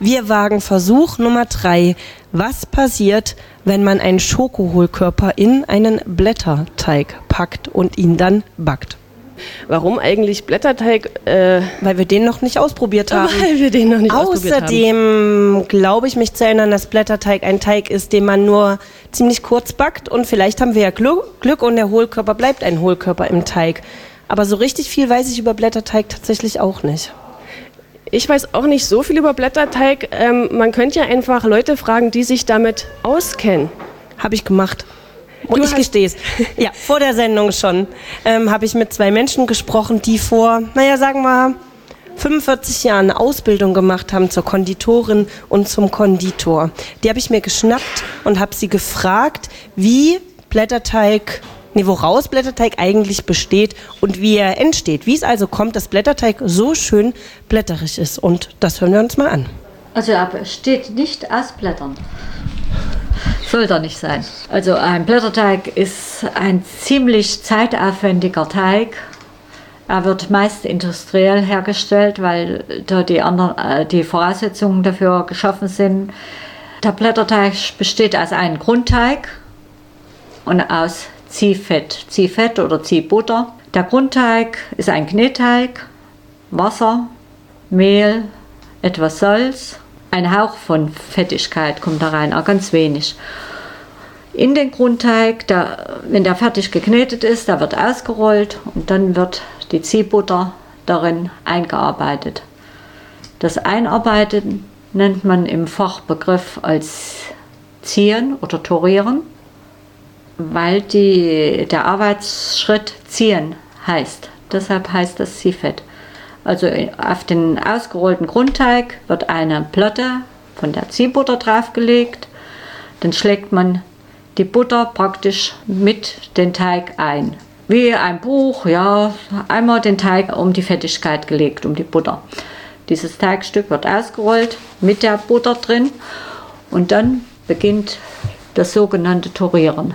Wir wagen Versuch Nummer drei. Was passiert, wenn man einen Schokohohlkörper in einen Blätterteig packt und ihn dann backt? Warum eigentlich Blätterteig? Äh, weil wir den noch nicht ausprobiert haben. Weil wir den noch nicht ausprobiert haben. Außerdem glaube ich mich zu erinnern, dass Blätterteig ein Teig ist, den man nur ziemlich kurz backt und vielleicht haben wir ja Glück und der Hohlkörper bleibt ein Hohlkörper im Teig. Aber so richtig viel weiß ich über Blätterteig tatsächlich auch nicht. Ich weiß auch nicht so viel über Blätterteig. Ähm, man könnte ja einfach Leute fragen, die sich damit auskennen. Habe ich gemacht. Und ich gestehe es. Ja, vor der Sendung schon ähm, habe ich mit zwei Menschen gesprochen, die vor, naja, sagen wir, 45 Jahren eine Ausbildung gemacht haben zur Konditorin und zum Konditor. Die habe ich mir geschnappt und habe sie gefragt, wie Blätterteig nee, woraus Blätterteig eigentlich besteht und wie er entsteht. Wie es also kommt, dass Blätterteig so schön blätterig ist. Und das hören wir uns mal an. Also er besteht nicht aus Blättern. Sollte er nicht sein. Also ein Blätterteig ist ein ziemlich zeitaufwendiger Teig. Er wird meist industriell hergestellt, weil da die, anderen, äh, die Voraussetzungen dafür geschaffen sind. Der Blätterteig besteht aus einem Grundteig und aus Ziehfett, Ziehfett oder Ziehbutter. Der Grundteig ist ein Knetteig, Wasser, Mehl, etwas Salz, ein Hauch von Fettigkeit kommt da rein, auch ganz wenig. In den Grundteig, der, wenn der fertig geknetet ist, der wird ausgerollt und dann wird die Ziehbutter darin eingearbeitet. Das Einarbeiten nennt man im Fachbegriff als Ziehen oder Torieren weil die, der Arbeitsschritt ziehen heißt. Deshalb heißt das Ziehfett. Also auf den ausgerollten Grundteig wird eine Platte von der Ziehbutter draufgelegt. Dann schlägt man die Butter praktisch mit den Teig ein. Wie ein Buch, ja, einmal den Teig um die Fettigkeit gelegt, um die Butter. Dieses Teigstück wird ausgerollt mit der Butter drin und dann beginnt das sogenannte Torieren.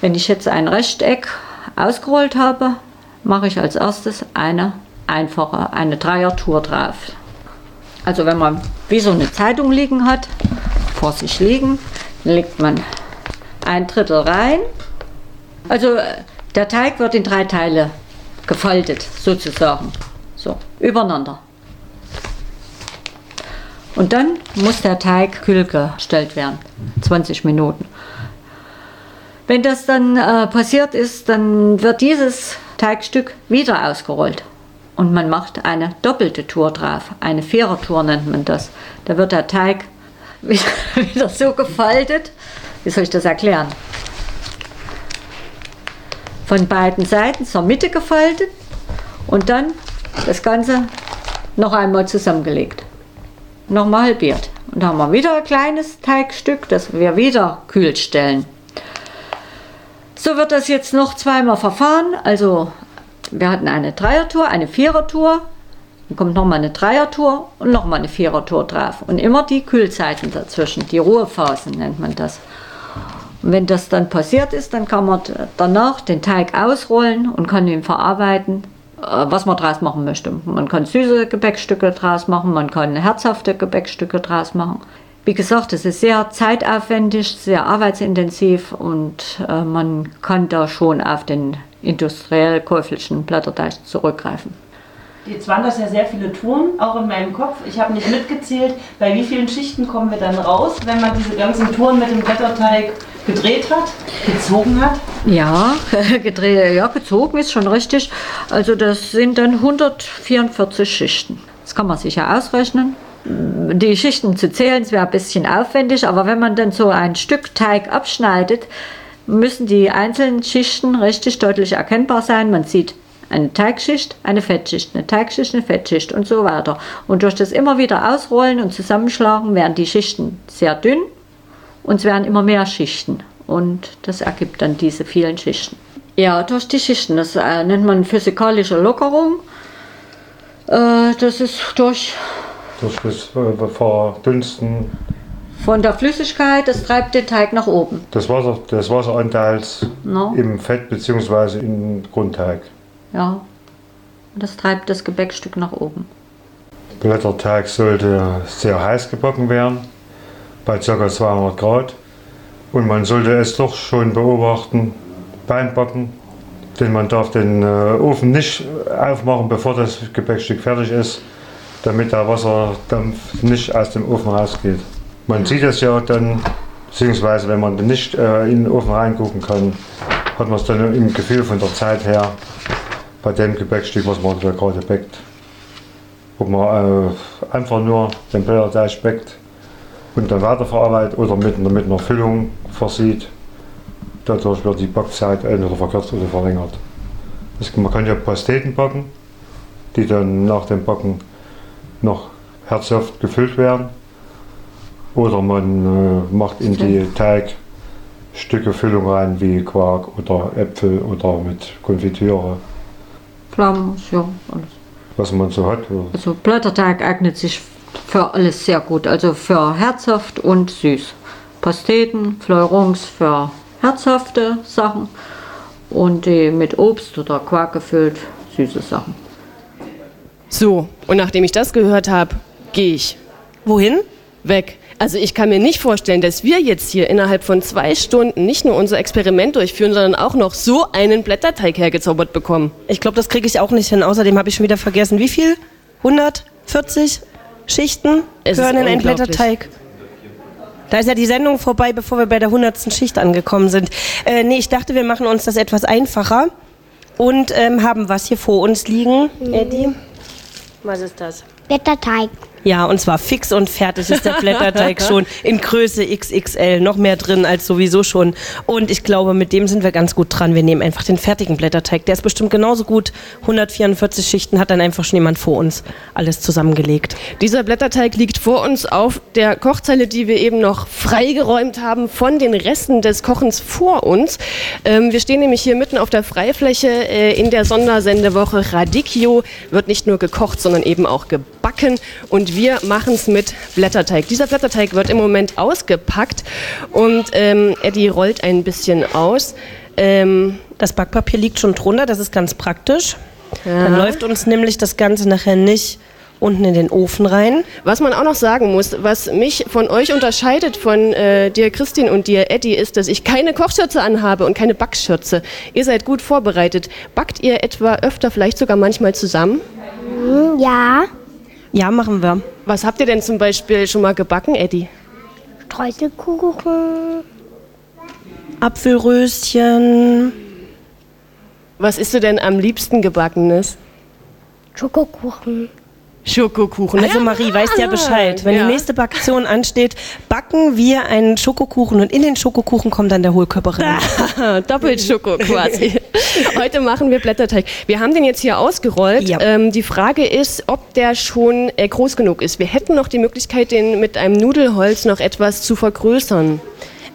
Wenn ich jetzt ein Rechteck ausgerollt habe, mache ich als erstes eine einfache, eine Dreiertour drauf. Also wenn man wie so eine Zeitung liegen hat, vor sich liegen, legt man ein Drittel rein. Also der Teig wird in drei Teile gefaltet, sozusagen. So, übereinander. Und dann muss der Teig kühl gestellt werden, 20 Minuten. Wenn das dann äh, passiert ist, dann wird dieses Teigstück wieder ausgerollt. Und man macht eine doppelte Tour drauf. Eine Vierertour nennt man das. Da wird der Teig wieder, wieder so gefaltet. Wie soll ich das erklären? Von beiden Seiten zur Mitte gefaltet und dann das Ganze noch einmal zusammengelegt. Nochmal halbiert. Und dann haben wir wieder ein kleines Teigstück, das wir wieder kühl stellen. So wird das jetzt noch zweimal verfahren. Also wir hatten eine Dreiertour, eine Vierertour, dann kommt nochmal eine Dreiertour und nochmal eine Vierertour drauf. Und immer die Kühlzeiten dazwischen, die Ruhephasen nennt man das. Und wenn das dann passiert ist, dann kann man danach den Teig ausrollen und kann ihn verarbeiten, äh, was man draus machen möchte. Man kann süße Gebäckstücke draus machen, man kann herzhafte Gebäckstücke draus machen. Wie gesagt, es ist sehr zeitaufwendig, sehr arbeitsintensiv und äh, man kann da schon auf den industriell käuflichen Blätterteig zurückgreifen. Jetzt waren das ja sehr viele Touren, auch in meinem Kopf. Ich habe nicht mitgezählt, bei wie vielen Schichten kommen wir dann raus, wenn man diese ganzen Touren mit dem Blätterteig gedreht hat, gezogen hat? Ja, gedreht, ja, gezogen ist schon richtig. Also das sind dann 144 Schichten. Das kann man sich ja ausrechnen die Schichten zu zählen, wäre ein bisschen aufwendig, aber wenn man dann so ein Stück Teig abschneidet, müssen die einzelnen Schichten richtig deutlich erkennbar sein. Man sieht eine Teigschicht, eine Fettschicht, eine Teigschicht, eine Fettschicht und so weiter. Und durch das immer wieder ausrollen und zusammenschlagen werden die Schichten sehr dünn und es werden immer mehr Schichten. Und das ergibt dann diese vielen Schichten. Ja, durch die Schichten, das äh, nennt man physikalische Lockerung. Äh, das ist durch das äh, Verdünsten. Von der Flüssigkeit, das treibt den Teig nach oben. Das Wasser, des Wasseranteils no. im Fett bzw. im Grundteig. Ja, das treibt das Gebäckstück nach oben. Blätterteig sollte sehr heiß gebacken werden, bei ca. 200 Grad. Und man sollte es doch schon beobachten beim Backen, denn man darf den äh, Ofen nicht aufmachen, bevor das Gebäckstück fertig ist, damit der Wasserdampf nicht aus dem Ofen rausgeht. Man sieht es ja dann, beziehungsweise wenn man nicht äh, in den Ofen reingucken kann, hat man es dann im Gefühl von der Zeit her bei dem Gebäckstück, was man da gerade backt. Ob man äh, einfach nur den Blätterteig backt und dann weiterverarbeitet oder mit, mit einer Füllung versieht. Dadurch wird die Backzeit entweder verkürzt oder verlängert. Das, man kann ja Pasteten backen, die dann nach dem Backen noch herzhaft gefüllt werden. Oder man äh, macht in die Teigstücke Füllung rein, wie Quark oder Äpfel oder mit Konfitüre. Pflaumen, ja, alles. Was man so hat. Also Blätterteig eignet sich für alles sehr gut. Also für herzhaft und süß. Pasteten, Fleurons für herzhafte Sachen und die mit Obst oder Quark gefüllt süße Sachen. So, und nachdem ich das gehört habe, gehe ich. Wohin? Weg. Also ich kann mir nicht vorstellen, dass wir jetzt hier innerhalb von zwei Stunden nicht nur unser Experiment durchführen, sondern auch noch so einen Blätterteig hergezaubert bekommen. Ich glaube, das kriege ich auch nicht hin. Außerdem habe ich schon wieder vergessen, wie viel? 140 Schichten Es gehören in einen. Blätterteig. Da ist ja die Sendung vorbei, bevor wir bei der 100. Schicht angekommen sind. Äh, nee, ich dachte, wir machen uns das etwas einfacher und ähm, haben was hier vor uns liegen. Eddie? Was ist das? Blätterteig. Ja, und zwar fix und fertig ist der Blätterteig schon in Größe XXL, noch mehr drin als sowieso schon. Und ich glaube, mit dem sind wir ganz gut dran. Wir nehmen einfach den fertigen Blätterteig. Der ist bestimmt genauso gut. 144 Schichten hat dann einfach schon jemand vor uns alles zusammengelegt. Dieser Blätterteig liegt vor uns auf der Kochzeile, die wir eben noch freigeräumt haben von den Resten des Kochens vor uns. Ähm, wir stehen nämlich hier mitten auf der Freifläche äh, in der Sondersendewoche Radicchio. Wird nicht nur gekocht, sondern eben auch gebacken. Und wir machen es mit Blätterteig. Dieser Blätterteig wird im Moment ausgepackt und ähm, Eddie rollt ein bisschen aus. Ähm, Das Backpapier liegt schon drunter, das ist ganz praktisch. Dann läuft uns nämlich das Ganze nachher nicht unten in den Ofen rein. Was man auch noch sagen muss, was mich von euch unterscheidet, von äh, dir Christine und dir Eddie, ist, dass ich keine Kochschürze anhabe und keine Backschürze. Ihr seid gut vorbereitet. Backt ihr etwa öfter, vielleicht sogar manchmal zusammen? Ja. Ja, machen wir. Was habt ihr denn zum Beispiel schon mal gebacken, Eddie? Streuselkuchen. Apfelröschen. Was isst du denn am liebsten gebackenes? Schokokuchen. Schokokuchen. Also Marie, weißt ja Bescheid. Wenn ja. die nächste Baktion ansteht, backen wir einen Schokokuchen und in den Schokokuchen kommt dann der Hohlkörper rein. Ah, Doppelschoko quasi. Heute machen wir Blätterteig. Wir haben den jetzt hier ausgerollt. Ja. Ähm, die Frage ist, ob der schon äh, groß genug ist. Wir hätten noch die Möglichkeit, den mit einem Nudelholz noch etwas zu vergrößern.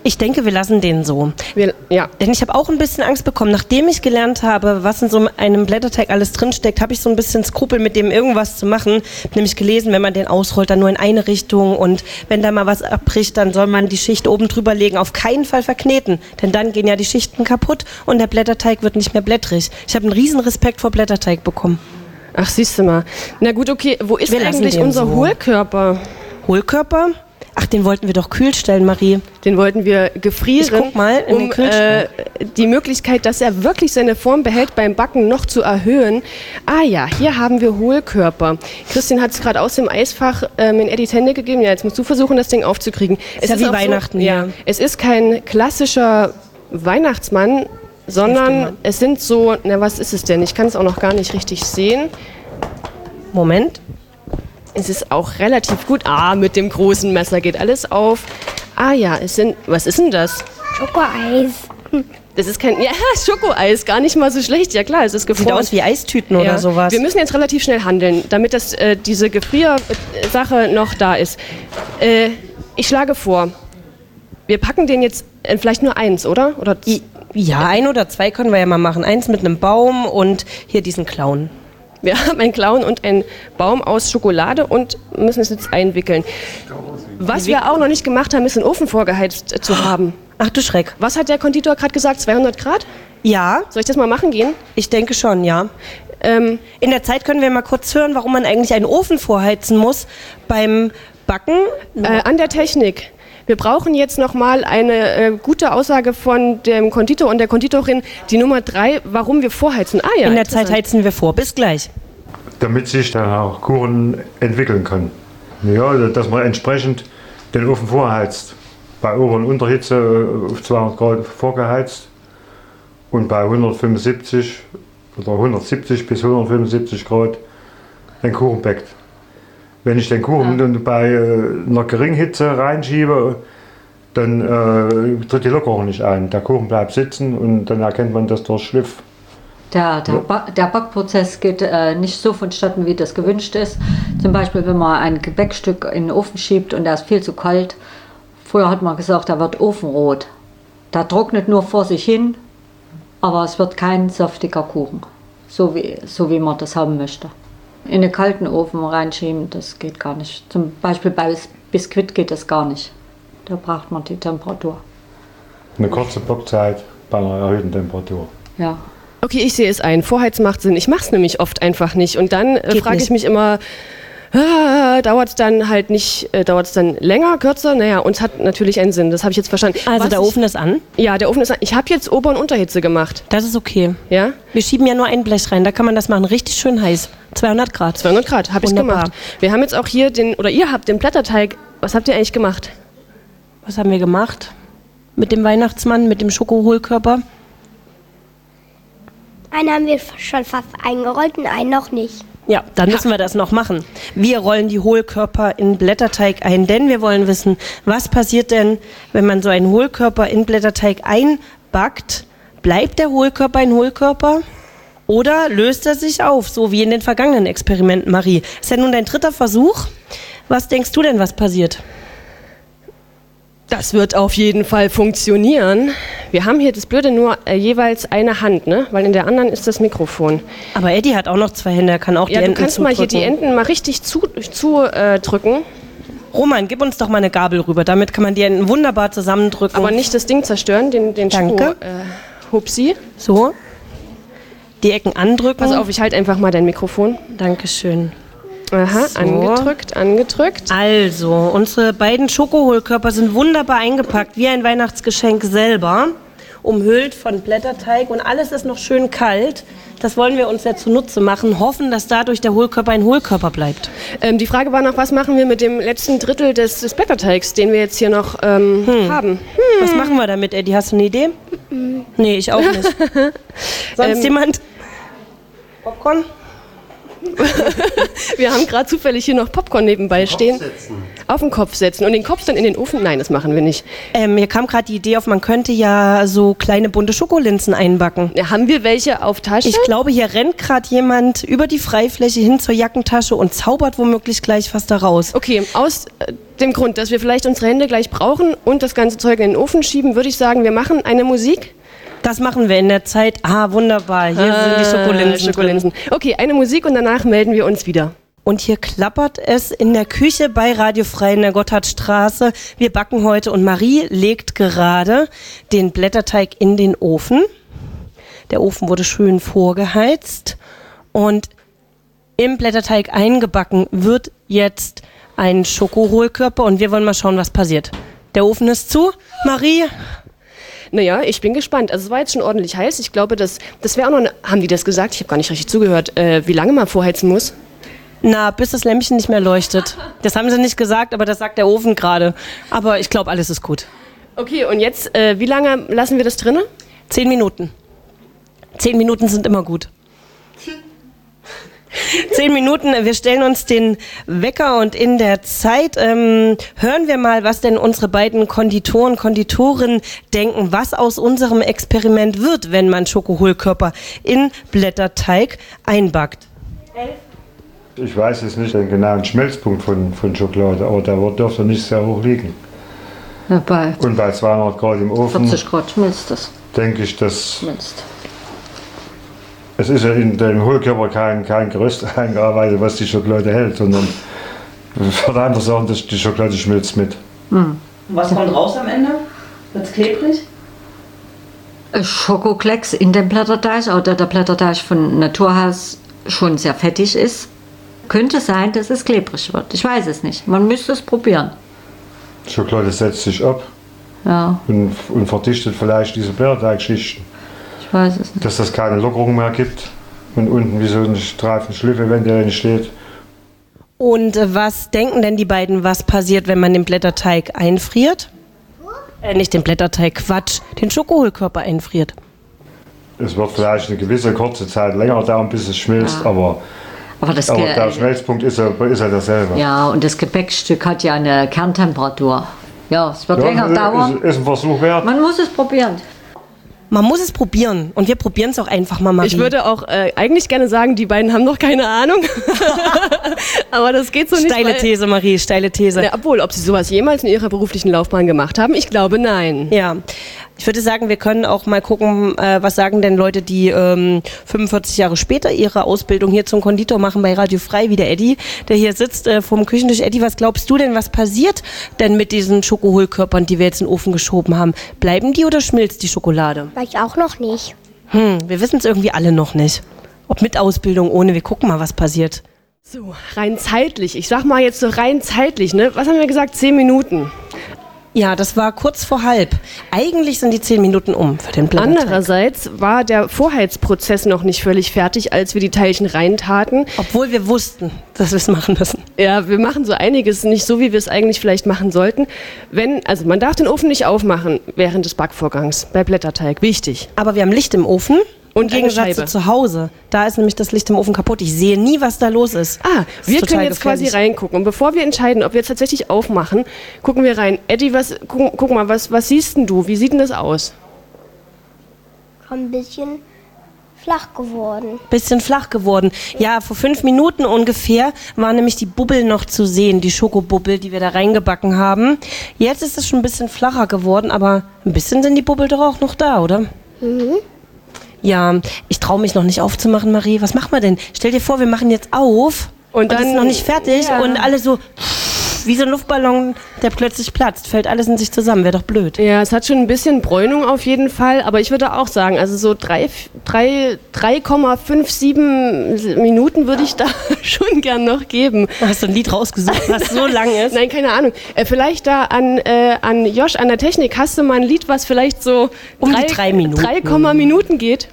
Ich denke, wir lassen den so. Wir, ja. Denn ich habe auch ein bisschen Angst bekommen. Nachdem ich gelernt habe, was in so einem Blätterteig alles drinsteckt, habe ich so ein bisschen Skrupel, mit dem irgendwas zu machen. Hab nämlich gelesen, wenn man den ausrollt, dann nur in eine Richtung. Und wenn da mal was abbricht, dann soll man die Schicht oben drüber legen. Auf keinen Fall verkneten. Denn dann gehen ja die Schichten kaputt und der Blätterteig wird nicht mehr blättrig. Ich habe einen riesen Respekt vor Blätterteig bekommen. Ach, siehst du mal. Na gut, okay. Wo ist Wir eigentlich unser so. Hohlkörper? Hohlkörper? Ach, den wollten wir doch kühl stellen, Marie. Den wollten wir gefrieren, Ich guck mal in den um äh, Kühlschrank. die Möglichkeit, dass er wirklich seine Form behält, beim Backen noch zu erhöhen. Ah ja, hier haben wir Hohlkörper. Christian hat es gerade aus dem Eisfach ähm, in Eddies Hände gegeben. Ja, jetzt musst du versuchen, das Ding aufzukriegen. Es ja wie auch Weihnachten, so, ja. Es ist kein klassischer Weihnachtsmann, sondern es sind so, na was ist es denn? Ich kann es auch noch gar nicht richtig sehen. Moment. Es ist auch relativ gut. Ah, mit dem großen Messer geht alles auf. Ah ja, es sind, was ist denn das? Schokoeis. Das ist kein, ja, Schokoeis, gar nicht mal so schlecht. Ja klar, es ist Sieht gefroren. aus wie Eistüten Ja. oder sowas. Wir müssen jetzt relativ schnell handeln, damit das, äh, diese Gefriersache noch da ist. Äh, ich schlage vor, wir packen den jetzt äh, vielleicht nur eins, oder? Oder I- Ja, ein oder zwei können wir ja mal machen. Eins mit einem Baum und hier diesen Clown. Wir haben einen Clown und einen Baum aus Schokolade und müssen es jetzt einwickeln. Was wir auch noch nicht gemacht haben, ist den Ofen vorgeheizt zu haben. Ach du Schreck. Was hat der Konditor gerade gesagt? 200 Grad? Ja, Soll ich das mal machen gehen? ich denke schon, ja. Ähm, In der Zeit können wir mal kurz hören, warum man eigentlich einen Ofen vorheizen muss beim Backen. Äh, an der Technik. Wir brauchen jetzt nochmal eine äh, gute Aussage von dem Konditor und der Konditorin, die Nummer drei, warum wir vorheizen. Ah ja, In der Zeit heizen wir vor. Bis gleich. damit sich dann auch Kuchen entwickeln können. Ja, dass man entsprechend den Ofen vorheizt. Bei Ober- und Unterhitze äh, auf 200 Grad vorgeheizt und bei 175 oder 170 bis 175 Grad den Kuchen backt. Wenn ich den Kuchen dann bei äh, einer geringen Hitze reinschiebe, dann äh, tritt die Lockerung nicht ein. Der Kuchen bleibt sitzen und dann erkennt man das durch Schliff. Der, der, ba der Backprozess geht äh, nicht so vonstatten, wie das gewünscht ist. Zum Beispiel, wenn man ein Gebäckstück in den Ofen schiebt und der ist viel zu kalt. Früher hat man gesagt, der wird ofenrot. Der trocknet nur vor sich hin, aber es wird kein saftiger Kuchen. So wie, so wie man das haben möchte. In den kalten Ofen reinschieben, das geht gar nicht. Zum Beispiel bei Bis- Biskuit geht das gar nicht. Da braucht man die Temperatur. Eine kurze Backzeit bei einer erhöhten Temperatur. Ja. Okay, ich sehe es ein. Vorheizen macht Sinn. Ich mache es nämlich oft einfach nicht. Und dann äh, frage ich mich immer, ah, dauert es dann halt nicht, äh, dauert es dann länger, kürzer? Naja, uns hat natürlich einen Sinn. Das habe ich jetzt verstanden. Also Was der ich, Ofen ist an. Ja, der Ofen ist an. Ich habe jetzt Ober- und Unterhitze gemacht. Das ist okay. Ja? Wir schieben ja nur ein Blech rein. Da kann man das machen. Richtig schön heiß. 200 Grad. 200 Grad, habe ich gemacht. Wir haben jetzt auch hier den, oder ihr habt den Blätterteig. Was habt ihr eigentlich gemacht? Was haben wir gemacht? Mit dem Weihnachtsmann, mit dem Schokohohlkörper. Einen haben wir schon fast eingerollt und einen noch nicht. Ja, dann müssen wir das noch machen. Wir rollen die Hohlkörper in Blätterteig ein, denn wir wollen wissen, was passiert denn, wenn man so einen Hohlkörper in Blätterteig einbackt? Bleibt der Hohlkörper ein Hohlkörper? Oder löst er sich auf, so wie in den vergangenen Experimenten, Marie? Ist ja nun dein dritter Versuch. Was denkst du denn, was passiert? Das wird auf jeden Fall funktionieren. Wir haben hier das Blöde nur äh, jeweils eine Hand, ne? Weil in der anderen ist das Mikrofon. Aber Eddie hat auch noch zwei Hände, er kann auch Ja, die du Enden kannst mal hier die zudrücken. Enden mal richtig zudrücken. Zu, äh, drücken, Roman, gib uns doch mal eine Gabel rüber. Damit kann man die Enden wunderbar zusammendrücken. aber nicht das Ding zerstören, den, den Danke. Schoko, äh, Hupsi. so. Die Ecken andrücken. Pass auf, ich halte einfach mal dein Mikrofon. Dankeschön. Aha, So. angedrückt, angedrückt. Also, unsere beiden Schokohohlkörper sind wunderbar eingepackt, wie ein Weihnachtsgeschenk selber. Umhüllt von Blätterteig und alles ist noch schön kalt. Das wollen wir uns ja zunutze machen, hoffen, dass dadurch der Hohlkörper ein Hohlkörper bleibt. Ähm, die Frage war noch, was machen wir mit dem letzten Drittel des, des Blätterteigs, den wir jetzt hier noch ähm, Hm. haben? Was machen wir damit, Eddie? Hast du eine Idee? Nee, ich auch nicht. Sonst Ähm, jemand? Popcorn? Wir haben gerade zufällig hier noch Popcorn nebenbei stehen. Auf den Kopf setzen und den Kopf dann in den Ofen? Nein, das machen wir nicht. Ähm, mir kam gerade die Idee auf, man könnte ja so kleine bunte Schokolinsen einbacken. Ja, haben wir welche auf Tasche? Ich glaube, hier rennt gerade jemand über die Freifläche hin zur Jackentasche und zaubert womöglich gleich was da raus. Okay, aus äh, dem Grund, dass wir vielleicht unsere Hände gleich brauchen und das ganze Zeug in den Ofen schieben, würde ich sagen, wir machen eine Musik. Das machen wir in der Zeit. Ah, wunderbar. Hier sind die Schokolinsen. Äh, Schokolinsen. Okay, eine Musik und danach melden wir uns wieder. Und hier klappert es in der Küche bei Radio Frei in der Gotthardstraße. Wir backen heute und Marie legt gerade den Blätterteig in den Ofen. Der Ofen wurde schön vorgeheizt und im Blätterteig eingebacken wird jetzt ein Schokohohlkörper und wir wollen mal schauen, was passiert. Der Ofen ist zu. Marie, Naja, ich bin gespannt. Also es war jetzt schon ordentlich heiß. Ich glaube, das, das wäre auch noch eine, Haben die das gesagt? Ich habe gar nicht richtig zugehört. Äh, wie lange man vorheizen muss? na, bis das Lämpchen nicht mehr leuchtet. Das haben sie nicht gesagt, aber das sagt der Ofen gerade. Aber ich glaube, alles ist gut. Okay, und jetzt, äh, wie lange lassen wir das drinne? Zehn Minuten. Zehn Minuten sind immer gut. Zehn Minuten, wir stellen uns den Wecker und in der Zeit ähm, hören wir mal, was denn unsere beiden Konditoren, Konditoren denken, was aus unserem Experiment wird, wenn man Schokohohlkörper in Blätterteig einbackt. Ich weiß jetzt nicht den genauen Schmelzpunkt von, von Schokolade, aber der wird- dürfte nicht sehr hoch liegen. Ja, bei Und bei 200 Grad im Ofen 40 Grad schmilzt das. denke ich, dass Schmilzt. Es ist ja in dem Hohlkörper kein, kein Gerüst eingearbeitet, was die Schokolade hält, sondern von der anderen Seite, dass die Schokolade schmilzt mit. Was kommt raus am Ende? Wird's klebrig? Ein Schokoklecks in dem Blätterteig oder der Blätterteig von Naturhaus schon sehr fettig ist, könnte sein, dass es klebrig wird. Ich weiß es nicht. Man müsste es probieren. Schokolade setzt sich ab Ja, und, und verdichtet vielleicht diese Blätterteigschichten. Ich weiß es nicht. Dass das keine Lockerung mehr gibt und unten wie so ein Streifen Schliff eventuell entsteht. Und äh, was denken denn die beiden, was passiert, wenn man den Blätterteig einfriert? Äh, nicht den Blätterteig, Quatsch, den Schokohohlkörper einfriert. Es wird vielleicht eine gewisse kurze Zeit länger dauern, bis es schmilzt, Ja. aber, Aber das aber der Schmelzpunkt ist ja, ist ja derselbe. Ja, und das Gebäckstück hat ja eine Kerntemperatur. Ja, es wird Ja, länger ist- dauern. Ist, ist ein Versuch wert. Man muss es probieren. Man muss es probieren und wir probieren es auch einfach mal, Marie. Ich würde auch äh, eigentlich gerne sagen, die beiden haben noch keine Ahnung. Aber das geht so nicht. steile These, Marie, steile These. Ja, obwohl, ob sie sowas jemals in ihrer beruflichen Laufbahn gemacht haben, ich glaube nein. Ja, ich würde sagen, wir können auch mal gucken, äh, was sagen denn Leute, die ähm, 45 Jahre später ihre Ausbildung hier zum Konditor machen bei Radio Frei, wie der Eddie, der hier sitzt äh, vom Küchentisch. Eddie, was glaubst du denn, was passiert denn mit diesen Schokohohlkörpern, die wir jetzt in den Ofen geschoben haben? Bleiben die oder schmilzt die Schokolade? Weiß ich auch noch nicht. Hm, wir wissen es irgendwie alle noch nicht. Ob mit Ausbildung, ohne, wir gucken mal, was passiert. So, rein zeitlich. Ich sag mal jetzt so rein zeitlich, ne? Was haben wir gesagt? Zehn Minuten. Ja, das war kurz vor halb. Eigentlich sind die zehn Minuten um für den Plan. Andererseits war der Vorheizprozess noch nicht völlig fertig, als wir die Teilchen reintaten. Obwohl wir wussten, dass wir es machen müssen. Ja, wir machen so einiges nicht so, wie wir es eigentlich vielleicht machen sollten. Wenn, also man darf den Ofen nicht aufmachen während des Backvorgangs bei Blätterteig. Wichtig. Aber wir haben Licht im Ofen. Und Gegensatz zu zu Hause. Da ist nämlich das Licht im Ofen kaputt. Ich sehe nie, was da los ist. Ah, Das ist wir können jetzt quasi gefährlich. reingucken. Und bevor wir entscheiden, ob wir jetzt tatsächlich aufmachen, gucken wir rein. Eddie, was, guck, guck mal, was, was siehst denn du? Wie sieht denn das aus? Ein bisschen flach geworden. Bisschen flach geworden. Ja, vor fünf Minuten ungefähr war nämlich die Bubbel noch zu sehen, die Schokobubbel, die wir da reingebacken haben. Jetzt ist es schon ein bisschen flacher geworden, aber ein bisschen sind die Bubbel doch auch noch da, oder? Ja, ich traue mich noch nicht aufzumachen, Marie. Was machen wir denn? Stell dir vor, wir machen jetzt auf Und und, dann ist noch nicht fertig Ja. und alle so wie so ein Luftballon, der plötzlich platzt. Fällt alles in sich zusammen. Wäre doch blöd. Ja, es hat schon ein bisschen Bräunung auf jeden Fall, aber ich würde auch sagen, also so drei- drei- 3,57 Minuten würde ich da schon gern noch geben. Hast du ein Lied rausgesucht, was so lang ist? Nein, keine Ahnung. Äh, vielleicht da an, äh, an Josh, an der Technik, hast du mal ein Lied, was vielleicht so Um die drei Minuten. 3, Minuten geht?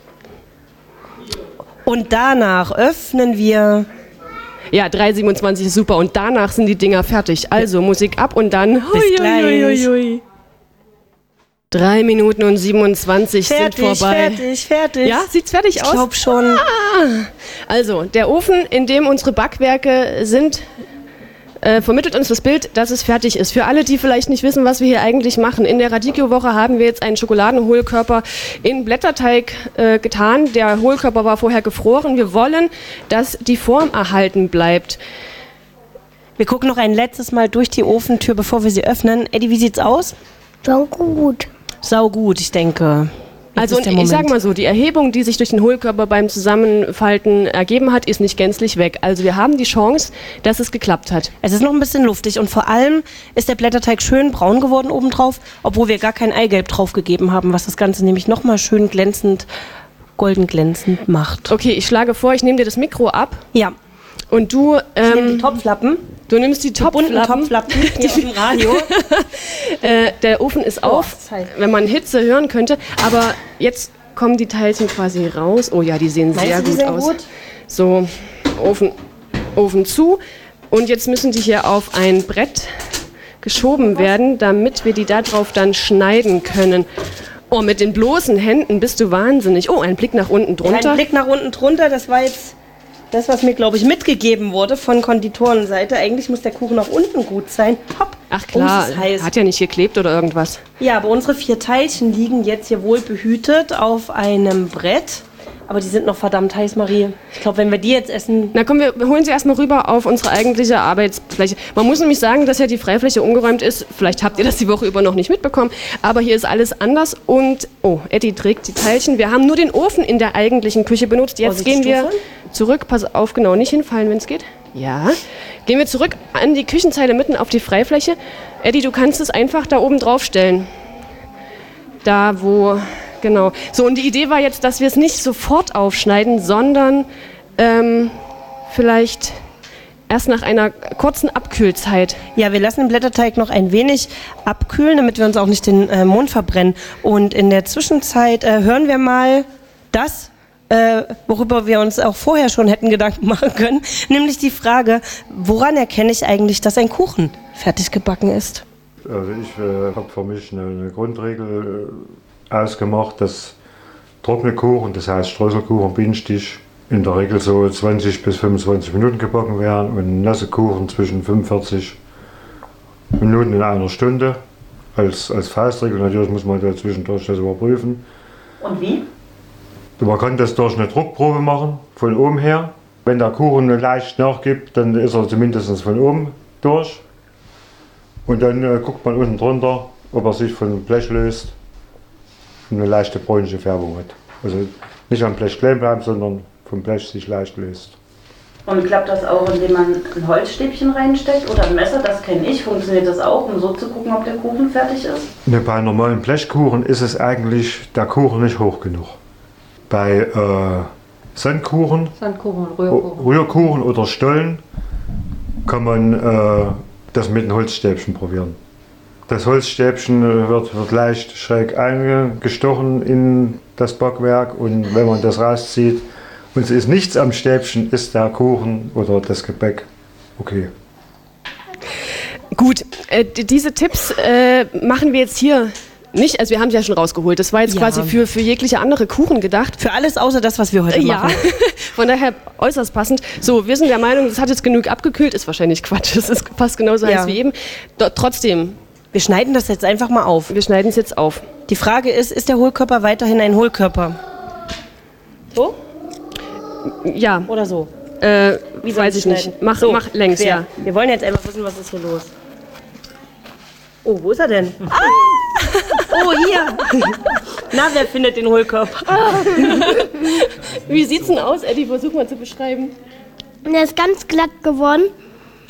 Und danach öffnen wir. Ja, 3,27 ist super und danach sind die Dinger fertig. Also Musik ab und dann. Bis Hui, gleich. hui, hui, hui. Drei Minuten und 27 Fertig, sind vorbei. fertig, fertig. Ja, sieht's fertig ich aus? glaube schon. Also, der Ofen, in dem unsere Backwerke sind, äh, vermittelt uns das Bild, dass es fertig ist. Für alle, die vielleicht nicht wissen, was wir hier eigentlich machen. In der Radikio-Woche haben wir jetzt einen Schokoladenhohlkörper in Blätterteig äh, getan. Der Hohlkörper war vorher gefroren. Wir wollen, dass die Form erhalten bleibt. Wir gucken noch ein letztes Mal durch die Ofentür, bevor wir sie öffnen. Eddie, wie sieht's aus? Schon gut. Sau gut, ich denke. Also ich sag Moment. mal so, die Erhebung, die sich durch den Hohlkörper beim Zusammenfalten ergeben hat, ist nicht gänzlich weg. Also wir haben die Chance, dass es geklappt hat. Es ist noch ein bisschen luftig und vor allem ist der Blätterteig schön braun geworden obendrauf, obwohl wir gar kein Eigelb draufgegeben haben, was das Ganze nämlich nochmal schön glänzend, golden glänzend macht. Okay, ich schlage vor, ich nehme dir das Mikro ab Ja, und du, nehme die ähm, Topflappen, du nimmst die Topflappen. Hier auf dem Radio. Äh, der Ofen ist auf, ist heiß. wenn man Hitze hören könnte. Aber jetzt kommen die Teilchen quasi raus. Oh ja, die sehen Meinst sehr die gut sehen aus. gut? So, Ofen, Ofen zu. Und jetzt müssen die hier auf ein Brett geschoben werden, damit wir die da drauf dann schneiden können. Oh, mit den bloßen Händen bist du wahnsinnig. Oh, ein Blick nach unten drunter. Ein Blick nach unten drunter, das war jetzt das, was mir, glaube ich, mitgegeben wurde von Konditorenseite. Eigentlich muss der Kuchen nach unten gut sein. Hopp. Ach Oh, klar, heiß. hat ja nicht geklebt oder irgendwas. Ja, aber unsere vier Teilchen liegen jetzt hier wohl behütet auf einem Brett. Aber die sind noch verdammt heiß, Marie. Ich glaube, wenn wir die jetzt essen. Na komm, wir holen sie erstmal rüber auf unsere eigentliche Arbeitsfläche. Man muss nämlich sagen, dass ja die Freifläche umgeräumt ist. Vielleicht habt ihr das die Woche über noch nicht mitbekommen. Aber hier ist alles anders. Und, oh, Eddie trägt die Teilchen. Wir haben nur den Ofen in der eigentlichen Küche benutzt. Jetzt Vorsicht, gehen wir zurück. Pass auf, genau, nicht hinfallen, wenn es geht. Ja. Gehen wir zurück an die Küchenzeile mitten auf die Freifläche. Eddie, du kannst es einfach da oben drauf stellen. Da, wo, genau. So, und die Idee war jetzt, dass wir es nicht sofort aufschneiden, sondern ähm, vielleicht erst nach einer kurzen Abkühlzeit. Ja, wir lassen den Blätterteig noch ein wenig abkühlen, damit wir uns auch nicht den äh, Mund verbrennen. Und in der Zwischenzeit äh, hören wir mal das, äh, worüber wir uns auch vorher schon hätten Gedanken machen können, nämlich die Frage, woran erkenne ich eigentlich, dass ein Kuchen fertig gebacken ist? Also ich äh, habe für mich eine, eine Grundregel äh, ausgemacht, dass trockene Kuchen, das heißt Streuselkuchen, Bienenstich, in der Regel so 20 bis 25 Minuten gebacken werden und nasse Kuchen zwischen 45 Minuten in einer Stunde. Als, als Faustregel natürlich muss man da zwischendurch das überprüfen. Und wie? Man kann das durch eine Druckprobe machen, von oben her. Wenn der Kuchen leicht nachgibt, dann ist er zumindest von oben durch. Und dann äh, guckt man unten drunter, ob er sich vom Blech löst eine leichte bräunliche Färbung hat. Also nicht am Blech kleben bleiben, sondern vom Blech sich leicht löst. Und klappt das auch, indem man ein Holzstäbchen reinsteckt oder ein Messer? Das kenne ich. Funktioniert das auch, um so zu gucken, ob der Kuchen fertig ist? Ne, bei normalen Blechkuchen ist es eigentlich der Kuchen nicht hoch genug. Bei äh, Sandkuchen, Sandkuchen Rührkuchen. Rührkuchen oder Stollen kann man äh, das mit einem Holzstäbchen probieren. Das Holzstäbchen äh, wird, wird leicht schräg eingestochen in das Backwerk und wenn man das rauszieht und es ist nichts am Stäbchen, ist der Kuchen oder das Gebäck okay. Gut, äh, diese Tipps äh, machen wir jetzt hier nicht. Also wir haben sie ja schon rausgeholt. Das war jetzt Ja. quasi für, für jegliche andere Kuchen gedacht. Für alles außer das, was wir heute Ja, machen. von daher äußerst passend. So, wir sind der Meinung, das hat jetzt genug abgekühlt. Ist wahrscheinlich Quatsch. Es ist fast genauso Ja. heiß wie eben. Do trotzdem, Wir schneiden das jetzt einfach mal auf. wir schneiden es jetzt auf. Die Frage ist, ist der Hohlkörper weiterhin ein Hohlkörper? So Ja, oder so? äh, Wie weiß ich nicht. Mach, so, mach längs, quer. ja. Wir wollen jetzt einfach wissen, was ist hier los. Oh, wo ist er denn? Ah! Oh, hier. Na, wer findet den Hohlkörper? Wie sieht's denn aus, Eddie? Versuch mal zu beschreiben. Und er ist ganz glatt geworden.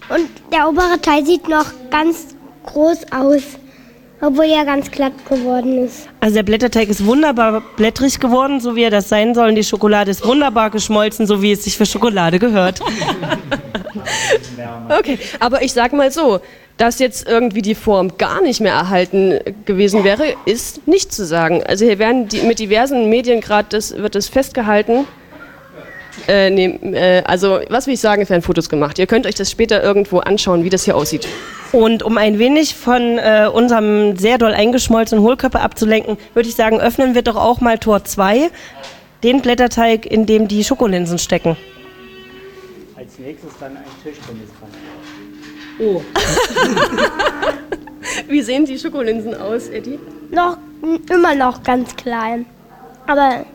Und der obere Teil sieht noch ganz groß aus. Obwohl er ganz glatt geworden ist. Also der Blätterteig ist wunderbar blättrig geworden, so wie er das sein soll. Und die Schokolade ist wunderbar geschmolzen, so wie es sich für Schokolade gehört. Okay, aber ich sag mal so, dass jetzt irgendwie die Form gar nicht mehr erhalten gewesen wäre, ist nicht zu sagen. Also hier werden die, mit diversen Medien gerade das wird das festgehalten. Äh, nee, äh, also was will ich sagen, es werden Fotos gemacht. Ihr könnt euch das später irgendwo anschauen, wie das hier aussieht. Und um ein wenig von äh, unserem sehr doll eingeschmolzenen Hohlkörper abzulenken, würde ich sagen, öffnen wir doch auch mal Tor 2, den Blätterteig, in dem die Schokolinsen stecken. Als nächstes dann ein Tischtennis dran. Oh. Wie sehen die Schokolinsen aus, Eddie? Noch, immer noch ganz klein. Aber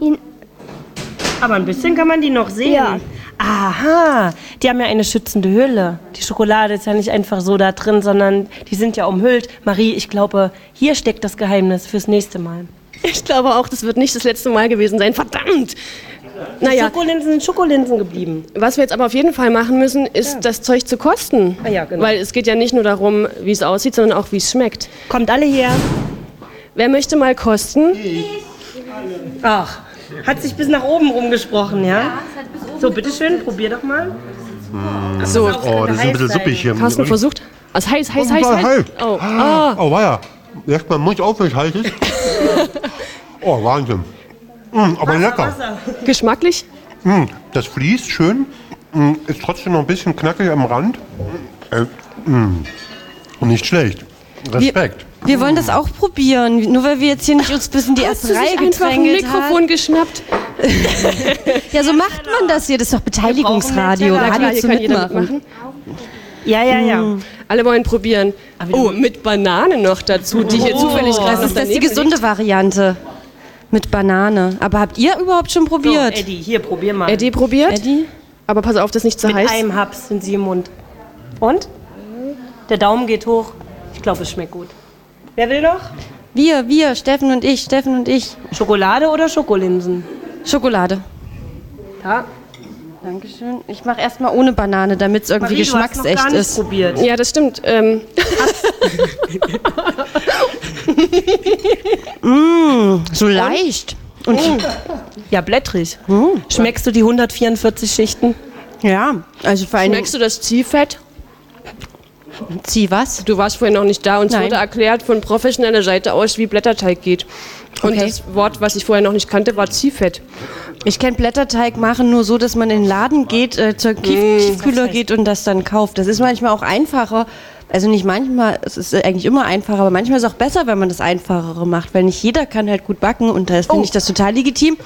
ihn, Aber ein bisschen kann man die noch sehen. Ja. Aha, die haben ja eine schützende Hülle. Die Schokolade ist ja nicht einfach so da drin, sondern die sind ja umhüllt. Marie, ich glaube, hier steckt das Geheimnis fürs nächste Mal. Ich glaube auch, das wird nicht das letzte Mal gewesen sein. Verdammt! Die Naja, Schokolinsen sind Schokolinsen geblieben. was wir jetzt aber auf jeden Fall machen müssen, ist das Zeug zu kosten. Ah ja, genau. Weil es geht ja nicht nur darum, wie es aussieht, sondern auch, wie es schmeckt. Kommt alle her. Wer möchte mal kosten? Ach, hat sich bis nach oben rumgesprochen, ja? So, bitteschön, probier doch mal. So, Oh, das ist ein bisschen suppig hier. Carsten versucht. Also heiß, heiß, Oh, heiß, war heiß. heiß. Oh, ah. Oh, war ja. Lässt man Mund auf, wenn es heiß ist. Oh, Wahnsinn. Mm, aber lecker. Geschmacklich? Mm, das fließt schön. Mm, ist trotzdem noch ein bisschen knackig am Rand. Äh, mm, nicht schlecht. Respekt. Wir wollen das auch probieren, nur weil wir jetzt hier nicht uns bis in die Hast erste du Reihe sich einfach ein gedrängelt Mikrofon haben. geschnappt? Ja, so macht man das hier. Das ist doch Beteiligungsradio. Radio hier zum kann jeder Mitmachen. Ja, ja, ja. Alle wollen probieren. Oh, mit Banane noch dazu, die hier zufällig gerade Das ist das die gesunde Variante. Mit Banane. Aber habt ihr überhaupt schon So, probiert? Eddie, hier, probier mal. liegt. Eddie probiert, Eddie? aber pass auf, das nicht zu Mit heiß. einem Haps sind sie im Mund. Und? Der Daumen geht hoch. Ich glaube, es schmeckt gut. Wer will noch? Wir, wir, Steffen und ich, Steffen und ich. Schokolade oder Schokolinsen? Schokolade. Ja. Dankeschön. Ich mache erstmal ohne Banane, damit es irgendwie Marie, du hast noch geschmacksecht gar nicht ist. probiert. Ja, das stimmt. Ähm, So leicht. Und ja, blättrig. Schmeckst du die 144 Schichten? Ja, also vor allem. Schmeckst du das Ziehfett? Zieh was? Du warst vorhin noch nicht da und es Nein. wurde erklärt von professioneller Seite aus, wie Blätterteig geht. Und Okay. das Wort, was ich vorher noch nicht kannte, war Ziehfett. Ich kenne Blätterteig machen nur so, dass man in den Laden geht, äh, zur Tiefkühler geht und das dann kauft. Das ist manchmal auch einfacher. Also nicht manchmal, es ist eigentlich immer einfacher, aber manchmal ist es auch besser, wenn man das Einfachere macht, weil nicht jeder kann halt gut backen und da finde ich das total legitim.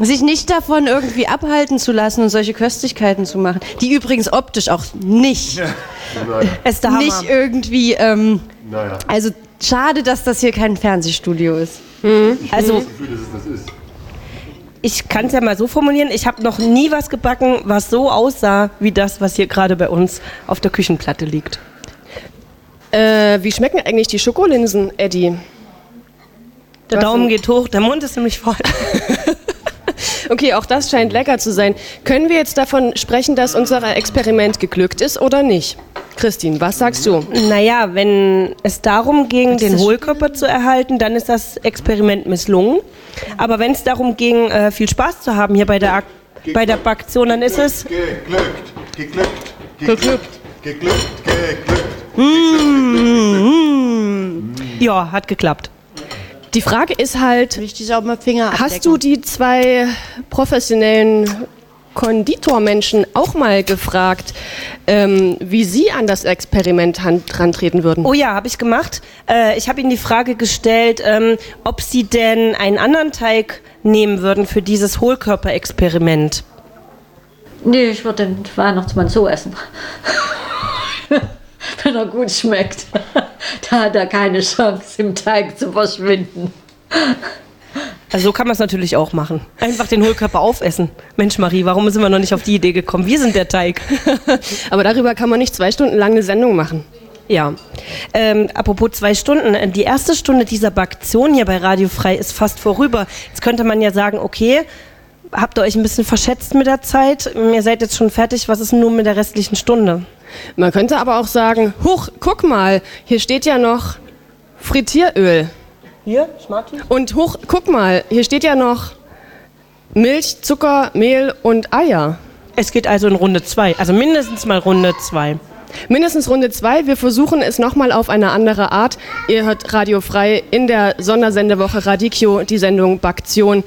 Sich nicht davon irgendwie abhalten zu lassen und solche Köstlichkeiten zu machen, die übrigens optisch auch nicht, Es ist der Hammer. nicht irgendwie, ähm, Naja. also schade, dass das hier kein Fernsehstudio ist. Also Gefühl, dass es das ist. ich kann es ja mal so formulieren, ich habe noch nie was gebacken, was so aussah wie das, was hier gerade bei uns auf der Küchenplatte liegt. Äh, wie schmecken eigentlich die Schokolinsen, Eddie? Der Was Daumen denn? geht hoch, der Mund ist nämlich voll. Okay, auch das scheint lecker zu sein. Können wir jetzt davon sprechen, dass unser Experiment geglückt ist oder nicht? Christine, was sagst du? Naja, wenn es darum ging, den Hohlkörper zu erhalten, dann ist das Experiment misslungen. Aber wenn es darum ging, äh, viel Spaß zu haben hier bei der, Ak bei der Baktion, dann ist es Geglückt, geglückt, geglückt, geglückt, geglückt. ja, hat geklappt. Die Frage ist halt, hast du die zwei professionellen Konditormenschen auch mal gefragt, ähm, wie sie an das Experiment han- rantreten würden? Oh ja, habe ich gemacht. Äh, ich habe Ihnen die Frage gestellt, ähm, ob Sie denn einen anderen Teig nehmen würden für dieses Hohlkörperexperiment. Nee, ich würde den Weihnachtsmann so essen. Wenn er gut schmeckt. Da hat er keine Chance, im Teig zu verschwinden. Also so kann man es natürlich auch machen. Einfach den Hohlkörper aufessen. Mensch Marie, warum sind wir noch nicht auf die Idee gekommen? Wir sind der Teig. Aber darüber kann man nicht zwei Stunden lang eine Sendung machen. Ja. Ähm, apropos zwei Stunden. äh, Die erste Stunde dieser Baktion hier bei Radio Frei ist fast vorüber. Jetzt könnte man ja sagen, okay, habt ihr euch ein bisschen verschätzt mit der Zeit? Ihr seid jetzt schon fertig. Was ist nun mit der restlichen Stunde? Man könnte aber auch sagen, huch, guck mal, hier steht ja noch Frittieröl. Hier, Schmarti? Und hoch, guck mal, hier steht ja noch Milch, Zucker, Mehl und Eier. Es geht also in Runde zwei. Also mindestens mal Runde zwei. Mindestens Runde zwei. Wir versuchen es nochmal auf eine andere Art. Ihr hört Radio Frei in der Sondersendewoche Radikio, die Sendung Baktion.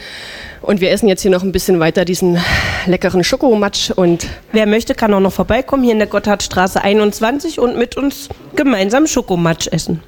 Und wir essen jetzt hier noch ein bisschen weiter diesen leckeren Schokomatsch und Wer möchte, kann auch noch vorbeikommen hier in der Gotthardstraße 21 und mit uns gemeinsam Schokomatsch essen.